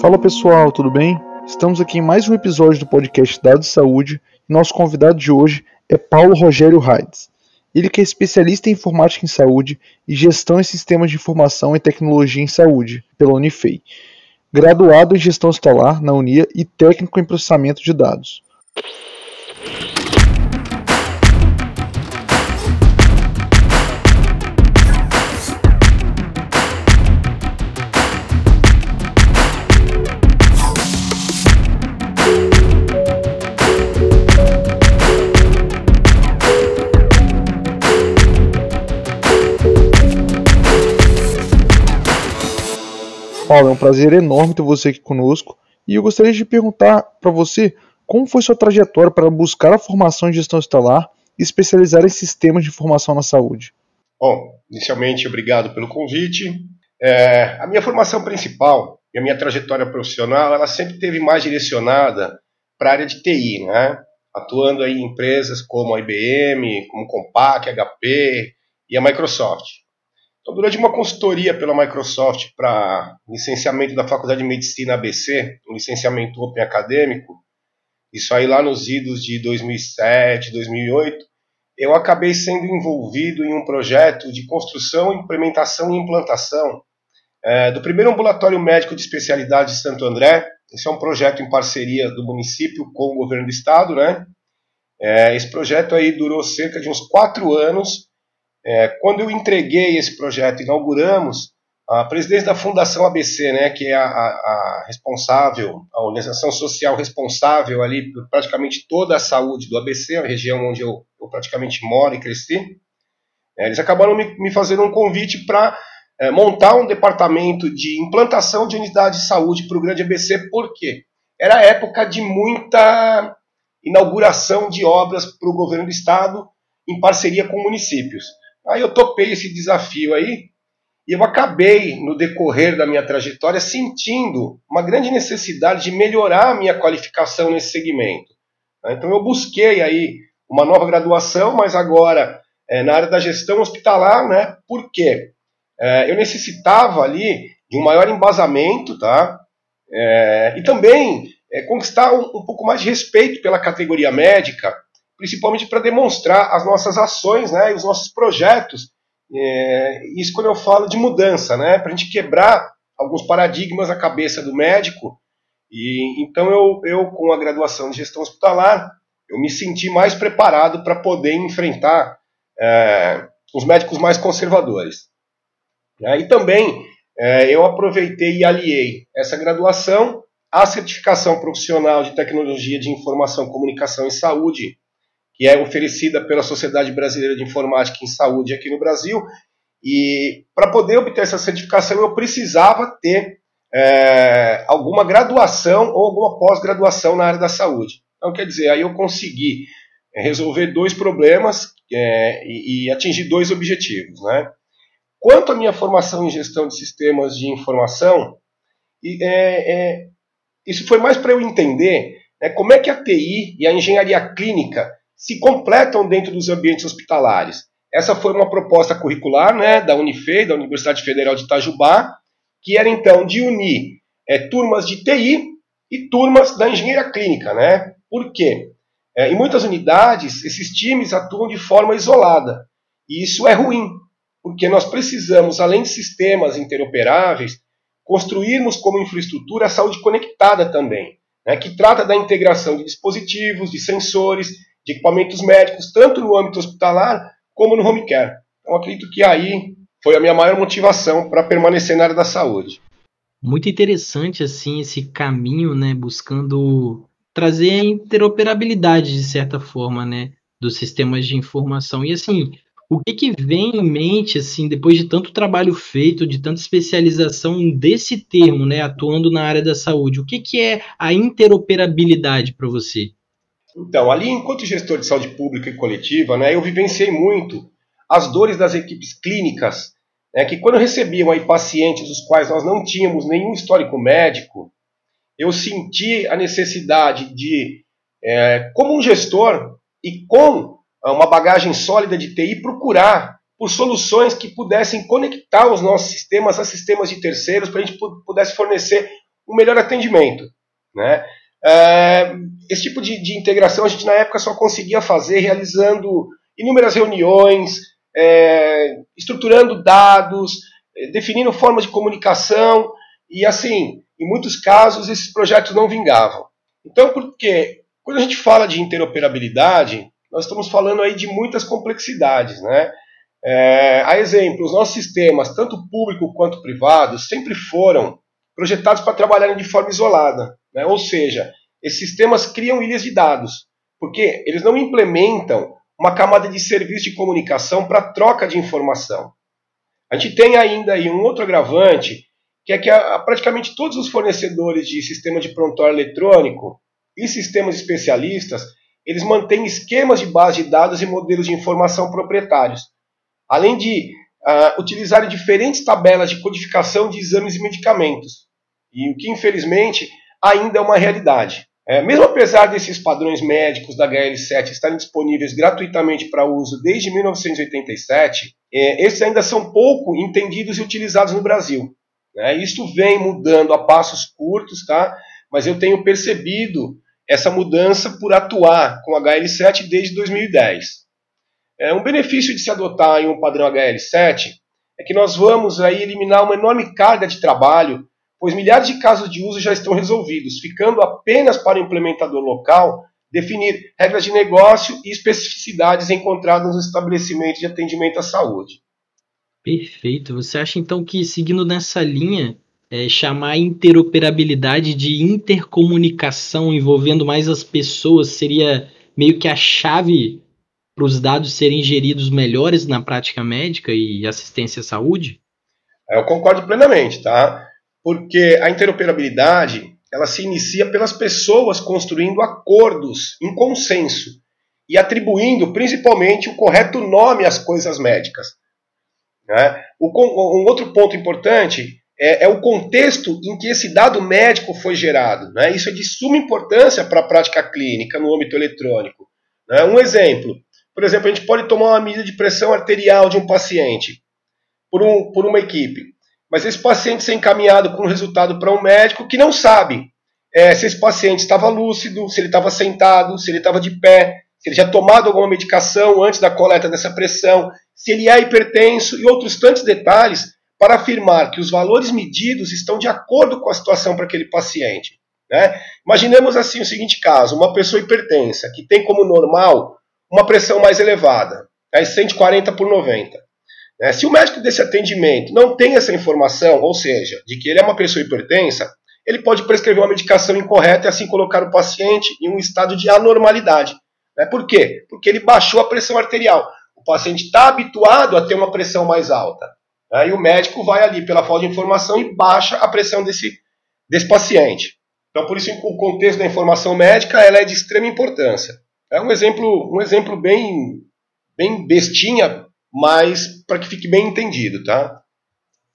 Fala pessoal, tudo bem? Estamos aqui em mais um episódio do podcast Dados de Saúde e nosso convidado de hoje é Paulo Rogério Raides. Ele que é especialista em informática em saúde e gestão em sistemas de informação e tecnologia em saúde pela Unifei, graduado em gestão hospitalar na Unia e técnico em processamento de dados. Paulo, é um prazer enorme ter você aqui conosco e eu gostaria de perguntar para você como foi sua trajetória para buscar a formação em gestão hospitalar e especializar em sistemas de informação na saúde. Bom, inicialmente, obrigado pelo convite. É, a minha formação principal e a minha trajetória profissional, ela sempre teve mais direcionada para a área de TI, né? atuando aí em empresas como a IBM, como Compaq, HP e a Microsoft. Então, durante uma consultoria pela Microsoft para licenciamento da Faculdade de Medicina ABC, um licenciamento open acadêmico, isso aí lá nos idos de 2007, 2008, eu acabei sendo envolvido em um projeto de construção, implementação e implantação é, do primeiro ambulatório médico de especialidade de Santo André. Esse é um projeto em parceria do município com o governo do estado, né? É, esse projeto aí durou cerca de uns quatro anos é, quando eu entreguei esse projeto, inauguramos, a presidente da Fundação ABC, né, que é a, a, a, responsável, a organização social responsável ali por praticamente toda a saúde do ABC, a região onde eu, eu praticamente moro e cresci, é, eles acabaram me, me fazendo um convite para é, montar um departamento de implantação de unidade de saúde para o Grande ABC, por quê? Era época de muita inauguração de obras para o governo do estado em parceria com municípios. Aí eu topei esse desafio aí e eu acabei, no decorrer da minha trajetória, sentindo uma grande necessidade de melhorar a minha qualificação nesse segmento. Né? Então eu busquei aí uma nova graduação, mas agora é, na área da gestão hospitalar, né? Por quê? É, eu necessitava ali de um maior embasamento, tá? É, e também é, conquistar um, um pouco mais de respeito pela categoria médica, principalmente para demonstrar as nossas ações né, e os nossos projetos. É, isso quando eu falo de mudança, né, para a gente quebrar alguns paradigmas na cabeça do médico. E então eu, eu com a graduação de gestão hospitalar, eu me senti mais preparado para poder enfrentar é, os médicos mais conservadores. É, e também é, eu aproveitei e aliei essa graduação à certificação profissional de tecnologia de informação, comunicação e saúde que é oferecida pela Sociedade Brasileira de Informática em Saúde aqui no Brasil. E para poder obter essa certificação, eu precisava ter é, alguma graduação ou alguma pós-graduação na área da saúde. Então, quer dizer, aí eu consegui resolver dois problemas é, e, e, atingir dois objetivos. Né? Quanto à minha formação em gestão de sistemas de informação, é, é isso foi mais para eu entender né, como é que a TI e a engenharia clínica se completam dentro dos ambientes hospitalares. Essa foi uma proposta curricular né, da Unifei, da Universidade Federal de Itajubá, que era então de unir é, turmas de TI e turmas da engenharia clínica. Né? Por quê? É, em muitas unidades, esses times atuam de forma isolada. E isso é ruim, porque nós precisamos, além de sistemas interoperáveis, construirmos como infraestrutura a saúde conectada também, né, que trata da integração de dispositivos, de sensores, de equipamentos médicos, tanto no âmbito hospitalar como no home care. Então, acredito que aí foi a minha maior motivação para permanecer na área da saúde. Muito interessante assim esse caminho, né, buscando trazer a interoperabilidade de certa forma, né, dos sistemas de informação. E assim, o que, que vem em mente assim depois de tanto trabalho feito, de tanta especialização desse termo, né, atuando na área da saúde? O que, que é a interoperabilidade para você? Então, ali, enquanto gestor de saúde pública e coletiva, né, eu vivenciei muito as dores das equipes clínicas, né, que quando recebiam aí pacientes dos quais nós não tínhamos nenhum histórico médico, eu senti a necessidade de, é, como um gestor e com uma bagagem sólida de TI, procurar por soluções que pudessem conectar os nossos sistemas a sistemas de terceiros, para a gente pudesse fornecer um melhor atendimento. Né? É, esse tipo de, de, integração a gente na época só conseguia fazer realizando inúmeras reuniões, é, estruturando dados, é, definindo formas de comunicação e assim, em muitos casos esses projetos não vingavam. Então, porque quando a gente fala de interoperabilidade, nós estamos falando aí de muitas complexidades, né? É, a exemplo, os nossos sistemas, tanto público quanto privados, sempre foram projetados para trabalharem de forma isolada. Né? Ou seja, esses sistemas criam ilhas de dados, porque eles não implementam uma camada de serviço de comunicação para troca de informação. A gente tem ainda aí um outro agravante, que é que a, praticamente todos os fornecedores de sistema de prontuário eletrônico e sistemas especialistas, eles mantêm esquemas de base de dados e modelos de informação proprietários, além de uh, utilizarem diferentes tabelas de codificação de exames e medicamentos, e o que infelizmente ainda é uma realidade. É, mesmo apesar desses padrões médicos da HL7 estarem disponíveis gratuitamente para uso desde 1987, é, esses ainda são pouco entendidos e utilizados no Brasil. Né? Isso vem mudando a passos curtos, tá? mas eu tenho percebido essa mudança por atuar com HL7 desde 2010. É, um benefício de se adotar em um padrão HL7 é que nós vamos aí eliminar uma enorme carga de trabalho pois milhares de casos de uso já estão resolvidos, ficando apenas para o implementador local definir regras de negócio e especificidades encontradas nos estabelecimentos de atendimento à saúde. Perfeito. Você acha então que, seguindo nessa linha, é, chamar a interoperabilidade de intercomunicação envolvendo mais as pessoas seria meio que a chave para os dados serem geridos melhores na prática médica e assistência à saúde? Eu concordo plenamente, tá? Porque a interoperabilidade ela se inicia pelas pessoas construindo acordos em consenso e atribuindo principalmente o correto nome às coisas médicas. Né? Um outro ponto importante é, é, o contexto em que esse dado médico foi gerado. Né? Isso é de suma importância para a prática clínica no âmbito eletrônico. Né? Um exemplo, por exemplo, a gente pode tomar uma medida de pressão arterial de um paciente por, um, por uma equipe. Mas esse paciente ser encaminhado com resultado para um médico que não sabe é, se esse paciente estava lúcido, se ele estava sentado, se ele estava de pé, se ele já tomado alguma medicação antes da coleta dessa pressão, se ele é hipertenso e outros tantos detalhes para afirmar que os valores medidos estão de acordo com a situação para aquele paciente. Né? Imaginemos assim o seguinte caso: uma pessoa hipertensa que tem como normal uma pressão mais elevada, é 140 por 90. Né? Se o médico desse atendimento não tem essa informação, ou seja, de que ele é uma pessoa hipertensa, ele pode prescrever uma medicação incorreta e assim colocar o paciente em um estado de anormalidade. Né? Por quê? Porque ele baixou a pressão arterial. O paciente está habituado a ter uma pressão mais alta. Né? E o médico vai ali pela falta de informação e baixa a pressão desse, desse paciente. Então, por isso, o contexto da informação médica ela é de extrema importância. É um exemplo, um exemplo bem, bem bestinha, mas para que fique bem entendido, tá?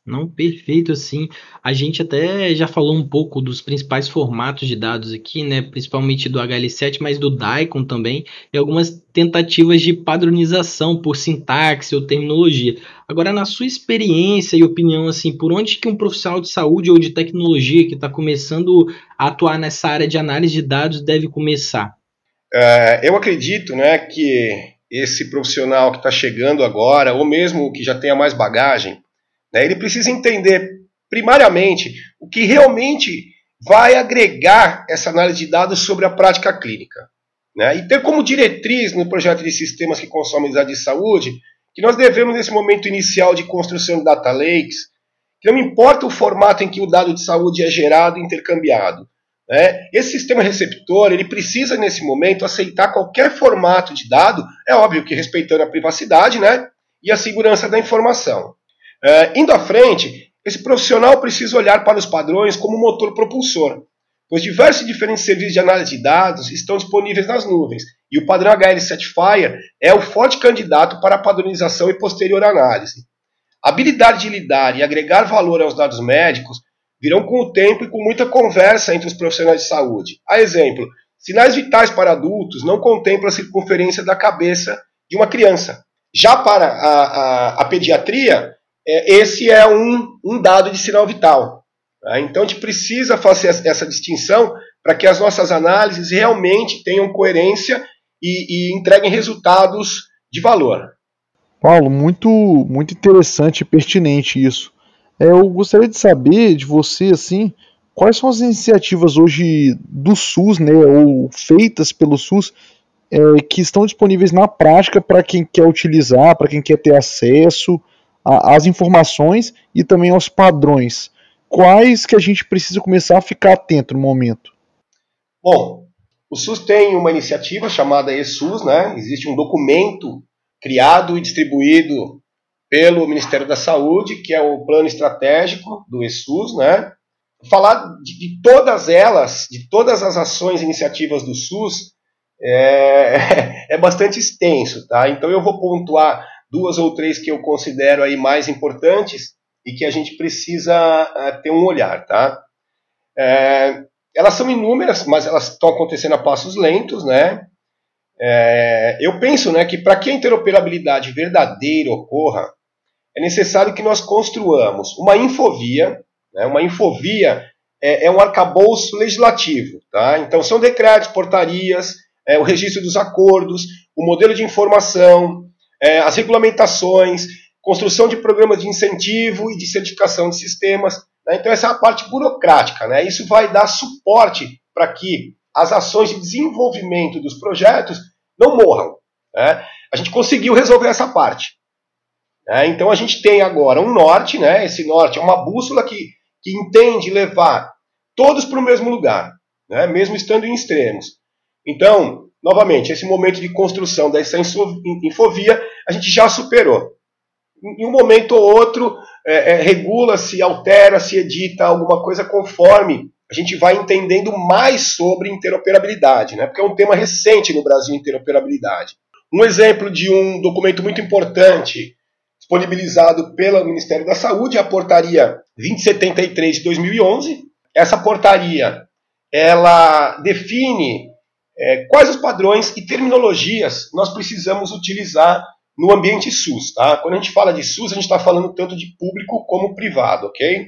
Não, perfeito, assim. A gente até já falou um pouco dos principais formatos de dados aqui, né? Principalmente do HL7, mas do Daikon também, e algumas tentativas de padronização por sintaxe ou terminologia. Agora, na sua experiência e opinião, assim, por onde que um profissional de saúde ou de tecnologia que está começando a atuar nessa área de análise de dados deve começar? É, eu acredito, né, que esse profissional que está chegando agora, ou mesmo que já tenha mais bagagem, né, ele precisa entender, primariamente, o que realmente vai agregar essa análise de dados sobre a prática clínica. Né, e ter como diretriz no projeto de sistemas que consomem dados de saúde que nós devemos, nesse momento inicial de construção de data lakes, que não importa o formato em que o dado de saúde é gerado e intercambiado, né? Esse sistema receptor ele precisa, nesse momento, aceitar qualquer formato de dado, é óbvio que respeitando a privacidade né? e a segurança da informação. É, indo à frente, esse profissional precisa olhar para os padrões como motor propulsor, pois diversos diferentes serviços de análise de dados estão disponíveis nas nuvens, e o padrão HL Certifier é o forte candidato para a padronização e posterior análise. A habilidade de lidar e agregar valor aos dados médicos virão com o tempo e com muita conversa entre os profissionais de saúde. A exemplo, sinais vitais para adultos não contemplam a circunferência da cabeça de uma criança. Já para a, a, a pediatria, é, esse é um, um dado de sinal vital. Tá? Então a gente precisa fazer essa distinção para que as nossas análises realmente tenham coerência e, e entreguem resultados de valor. Paulo, muito, muito interessante e pertinente isso. Eu gostaria de saber de você, assim, quais são as iniciativas hoje do SUS, né, ou feitas pelo SUS, é, que estão disponíveis na prática para quem quer utilizar, para quem quer ter acesso às informações e também aos padrões. Quais que a gente precisa começar a ficar atento no momento? Bom, o SUS tem uma iniciativa chamada eSUS, né? Existe um documento criado e distribuído pelo Ministério da Saúde, que é o plano estratégico do ESUS, né? Falar de, de todas elas, de todas as ações e iniciativas do SUS, é, é bastante extenso, tá? Então eu vou pontuar duas ou três que eu considero aí mais importantes e que a gente precisa uh, ter um olhar, tá? É, elas são inúmeras, mas elas estão acontecendo a passos lentos, né? É, eu penso né, que para que a interoperabilidade verdadeira ocorra, é necessário que nós construamos uma infovia. Né, uma infovia é, é, um arcabouço legislativo. Tá? Então, são decretos, portarias, é, o registro dos acordos, o modelo de informação, é, as regulamentações, construção de programas de incentivo e de certificação de sistemas. Né? Então, essa é a parte burocrática. Né? Isso vai dar suporte para que as ações de desenvolvimento dos projetos não morram. Né? A gente conseguiu resolver essa parte. Né? Então a gente tem agora um norte, né? esse norte é uma bússola que, que entende levar todos para o mesmo lugar, né? mesmo estando em extremos. Então, novamente, esse momento de construção dessa infovia a gente já superou. Em um momento ou outro, é, é, regula-se, altera-se, edita alguma coisa conforme a gente vai entendendo mais sobre interoperabilidade, né? porque é um tema recente no Brasil, interoperabilidade. Um exemplo de um documento muito importante disponibilizado pelo Ministério da Saúde a portaria 2073 de 2011. Essa portaria ela define é, quais os padrões e terminologias nós precisamos utilizar no ambiente SUS. Tá? Quando a gente fala de SUS, a gente está falando tanto de público como privado, ok?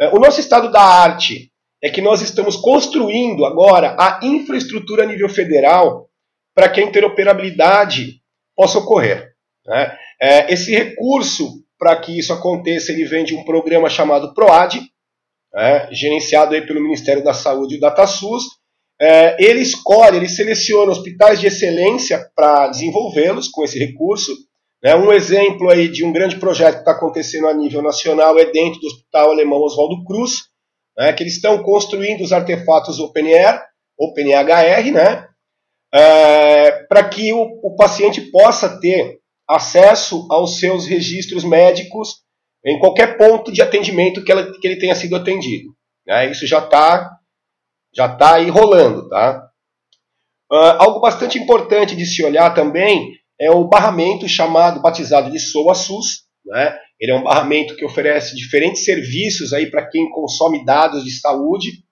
É, o nosso estado da arte é que nós estamos construindo agora a infraestrutura a nível federal para que a interoperabilidade possa ocorrer. Né? É, esse recurso, para que isso aconteça, ele vem de um programa chamado PROAD, né? gerenciado aí pelo Ministério da Saúde e o DataSUS. É, ele escolhe, ele seleciona hospitais de excelência para desenvolvê-los com esse recurso. Né? Um exemplo aí de um grande projeto que está acontecendo a nível nacional é dentro do Hospital Alemão Oswaldo Cruz, né, que eles estão construindo os artefatos OpenAir, OpenHR, né, é, para que o, o, paciente possa ter acesso aos seus registros médicos em qualquer ponto de atendimento que, ela, que ele tenha sido atendido. Né, isso já está já tá aí rolando. Tá? Uh, algo bastante importante de se olhar também é o barramento chamado, batizado de SOA-SUS, né, ele é um barramento que oferece diferentes serviços aí para quem consome dados de saúde.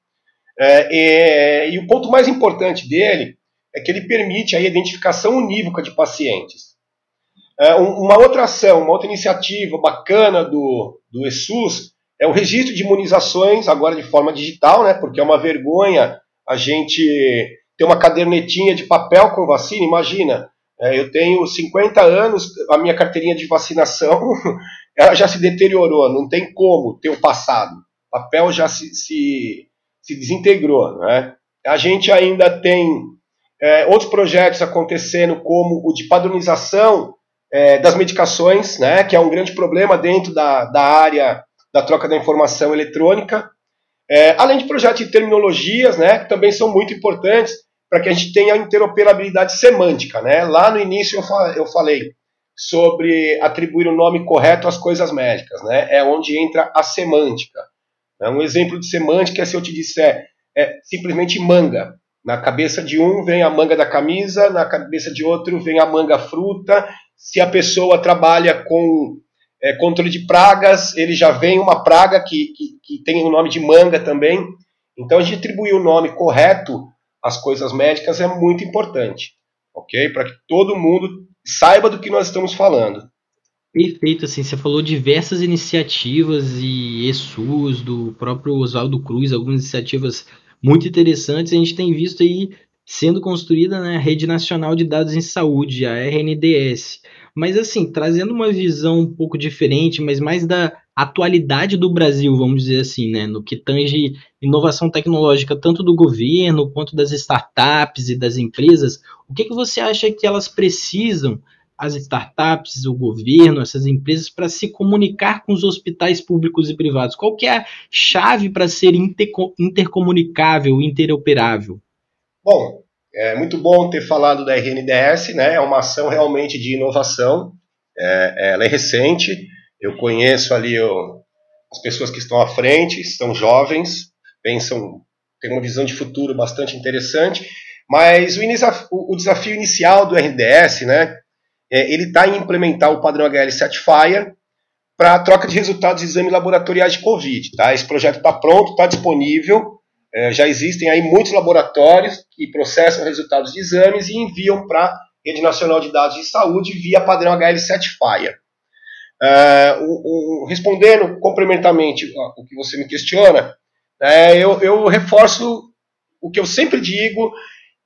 É, é, e o ponto mais importante dele é que ele permite a identificação unívoca de pacientes. É, uma outra ação, uma outra iniciativa bacana do, do ESUS é o registro de imunizações, agora de forma digital, né, porque é uma vergonha a gente ter uma cadernetinha de papel com vacina. Imagina, é, eu tenho 50 anos, a minha carteirinha de vacinação ela já se deteriorou, não tem como ter o passado. O papel já se, se, se desintegrou. Né? A gente ainda tem é, outros projetos acontecendo, como o de padronização é, das medicações, né, que é um grande problema dentro da, da área da troca da informação eletrônica. É, além de projetos de terminologias, né, que também são muito importantes para que a gente tenha interoperabilidade semântica. Né? Lá no início eu, eu falei sobre atribuir o nome correto às coisas médicas, né? É onde entra a semântica. Né? Um exemplo de semântica é se eu te disser é simplesmente manga. Na cabeça de um vem a manga da camisa, na cabeça de outro vem a manga fruta. Se a pessoa trabalha com é, controle de pragas, ele já vem uma praga que, que, que tem o nome de manga também. Então, a gente atribuir o nome correto às coisas médicas é muito importante, ok? Para que todo mundo saiba do que nós estamos falando. Perfeito, assim, você falou diversas iniciativas e ESUS do próprio Oswaldo Cruz, algumas iniciativas muito interessantes. A gente tem visto aí sendo construída né, Rede Nacional de Dados em Saúde, a RNDS. Mas assim, trazendo uma visão um pouco diferente, mas mais da atualidade do Brasil, vamos dizer assim, né, no que tange inovação tecnológica tanto do governo quanto das startups e das empresas, o que, que você acha que elas precisam as startups, o governo, essas empresas para se comunicar com os hospitais públicos e privados? Qual que é a chave para ser intercomunicável, interoperável? Bom, é muito bom ter falado da RNDS, né? É uma ação realmente de inovação. É, ela é recente. Eu conheço ali o, as pessoas que estão à frente, estão jovens, pensam, têm uma visão de futuro bastante interessante. Mas o, o desafio inicial do RNDS, né? é, ele está em implementar o padrão HL Certifier para a troca de resultados de exames laboratoriais de Covid. Tá? Esse projeto está pronto, está disponível, é, já existem aí muitos laboratórios que processam resultados de exames e enviam para a Rede Nacional de Dados de Saúde via padrão HL Certifier. É, o, o, respondendo complementarmente o que você me questiona, é, eu, eu reforço o que eu sempre digo,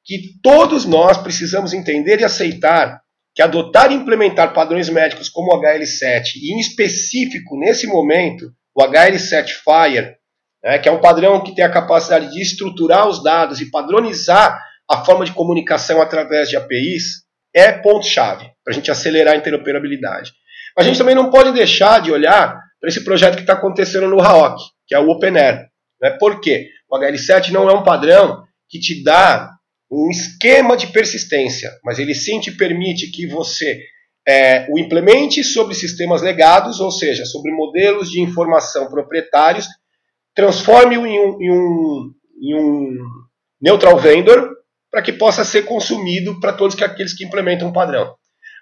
que todos nós precisamos entender e aceitar que adotar e implementar padrões médicos como o HL7, e em específico, nesse momento, o HL7 Fire, né, que é um padrão que tem a capacidade de estruturar os dados e padronizar a forma de comunicação através de APIs, é ponto-chave para a gente acelerar a interoperabilidade. Mas a gente também não pode deixar de olhar para esse projeto que está acontecendo no RAOC, que é o OpenAir. Né? Por quê? O HL7 não é um padrão que te dá um esquema de persistência, mas ele sim te permite que você é, o implemente sobre sistemas legados, ou seja, sobre modelos de informação proprietários, transforme-o em um, em, um, em um neutral vendor para que possa ser consumido para todos aqueles que implementam um padrão.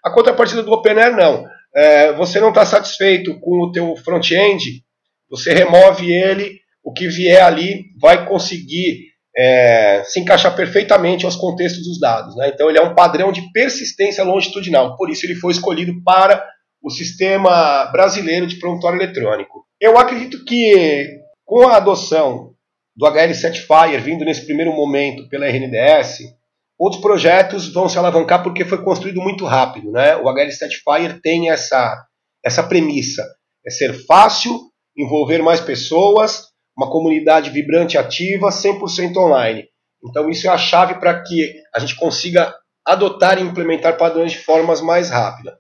A contrapartida do OpenAir não. É, você não está satisfeito com o teu front-end, você remove ele, o que vier ali vai conseguir é, se encaixar perfeitamente aos contextos dos dados. Né? Então, ele é um padrão de persistência longitudinal, por isso ele foi escolhido para o sistema brasileiro de prontuário eletrônico. Eu acredito que com a adoção do HL Certifier vindo nesse primeiro momento pela RNDS, outros projetos vão se alavancar porque foi construído muito rápido. Né? O HL Certifier tem essa, essa premissa, é ser fácil, envolver mais pessoas, uma comunidade vibrante, ativa, 100% online. Então, isso é a chave para que a gente consiga adotar e implementar padrões de formas mais rápidas.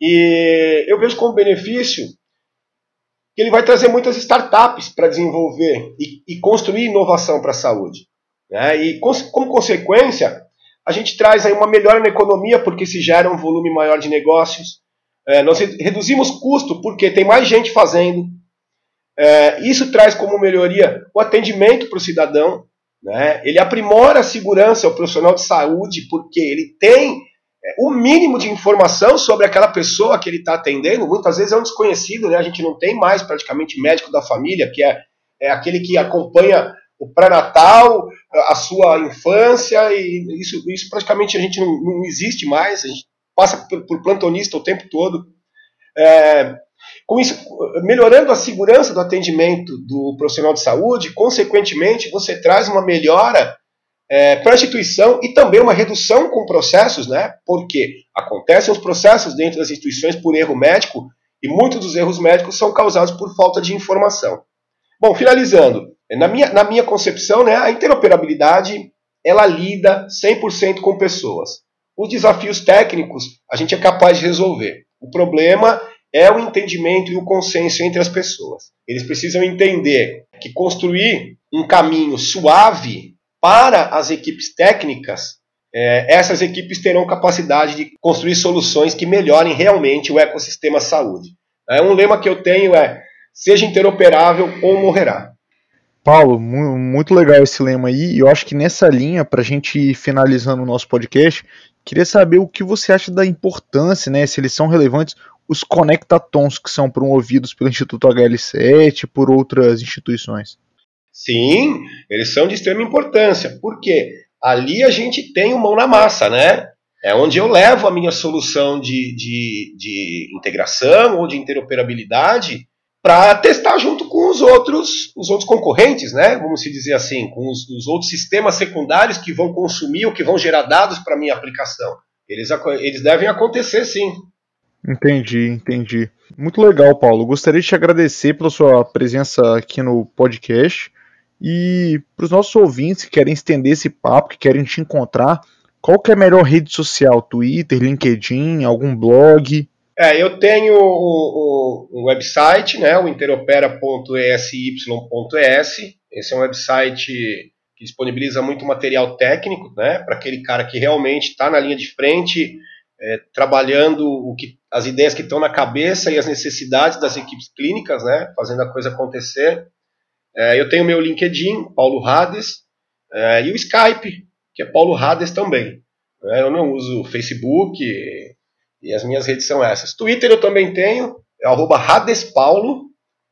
E eu vejo como benefício que ele vai trazer muitas startups para desenvolver e, e, construir inovação para a saúde. Né? E, como consequência, a gente traz aí uma melhora na economia, porque se gera um volume maior de negócios. É, nós reduzimos custo, porque tem mais gente fazendo, é, isso traz como melhoria o atendimento para o cidadão, né? ele aprimora a segurança ao profissional de saúde, porque ele tem o mínimo de informação sobre aquela pessoa que ele está atendendo. Muitas vezes é um desconhecido, né? a gente não tem mais praticamente médico da família, que é, é aquele que acompanha o pré-natal, a sua infância, e isso, isso praticamente a gente não, não existe mais, a gente passa por, por plantonista o tempo todo. É, com isso, melhorando a segurança do atendimento do profissional de saúde, consequentemente, você traz uma melhora é, instituição e também uma redução com processos, né? Porque acontecem os processos dentro das instituições por erro médico e muitos dos erros médicos são causados por falta de informação. Bom, finalizando, na minha, na minha concepção, né, a interoperabilidade ela lida 100% com pessoas. Os desafios técnicos a gente é capaz de resolver. O problema é o entendimento e o consenso entre as pessoas. Eles precisam entender que construir um caminho suave para as equipes técnicas, é, essas equipes terão capacidade de construir soluções que melhorem realmente o ecossistema saúde. É, um lema que eu tenho é: seja interoperável ou morrerá. Paulo, muito legal esse lema aí. E eu acho que nessa linha, para a gente ir finalizando o nosso podcast, queria saber o que você acha da importância, né, se eles são relevantes, os conectatons que são promovidos pelo Instituto HL7 e por outras instituições. Sim, eles são de extrema importância, porque ali a gente tem o mão na massa, né? é onde eu levo a minha solução de, de, de integração ou de interoperabilidade para testar junto com os outros, os outros concorrentes, né? Vamos se dizer assim, com os, os outros sistemas secundários que vão consumir ou que vão gerar dados para minha aplicação. Eles, eles devem acontecer sim. Entendi, entendi. Muito legal, Paulo. Gostaria de te agradecer pela sua presença aqui no podcast. E para os nossos ouvintes que querem estender esse papo, que querem te encontrar, qual que é a melhor rede social? Twitter, LinkedIn, algum blog? É, eu tenho o, o, o website, né, o interopera.esy.es. Esse é um website que disponibiliza muito material técnico, né, para aquele cara que realmente está na linha de frente, é, trabalhando o que, as ideias que estão na cabeça e as necessidades das equipes clínicas, né, fazendo a coisa acontecer. É, eu tenho meu LinkedIn, Paulo Rades, é, e o Skype, que é Paulo Rades também. É, eu não uso Facebook e, e, as minhas redes são essas. Twitter eu também tenho, é arroba Radespaulo,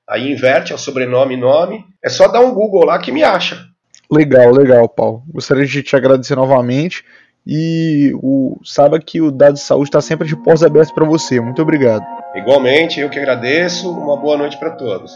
aí inverte, é o sobrenome e nome. É só dar um Google lá que me acha. Legal, legal, Paulo. Gostaria de te agradecer novamente e o, saiba que o Dado de Saúde está sempre de portas abertas para você. Muito obrigado. Igualmente, eu que agradeço. Uma boa noite para todos.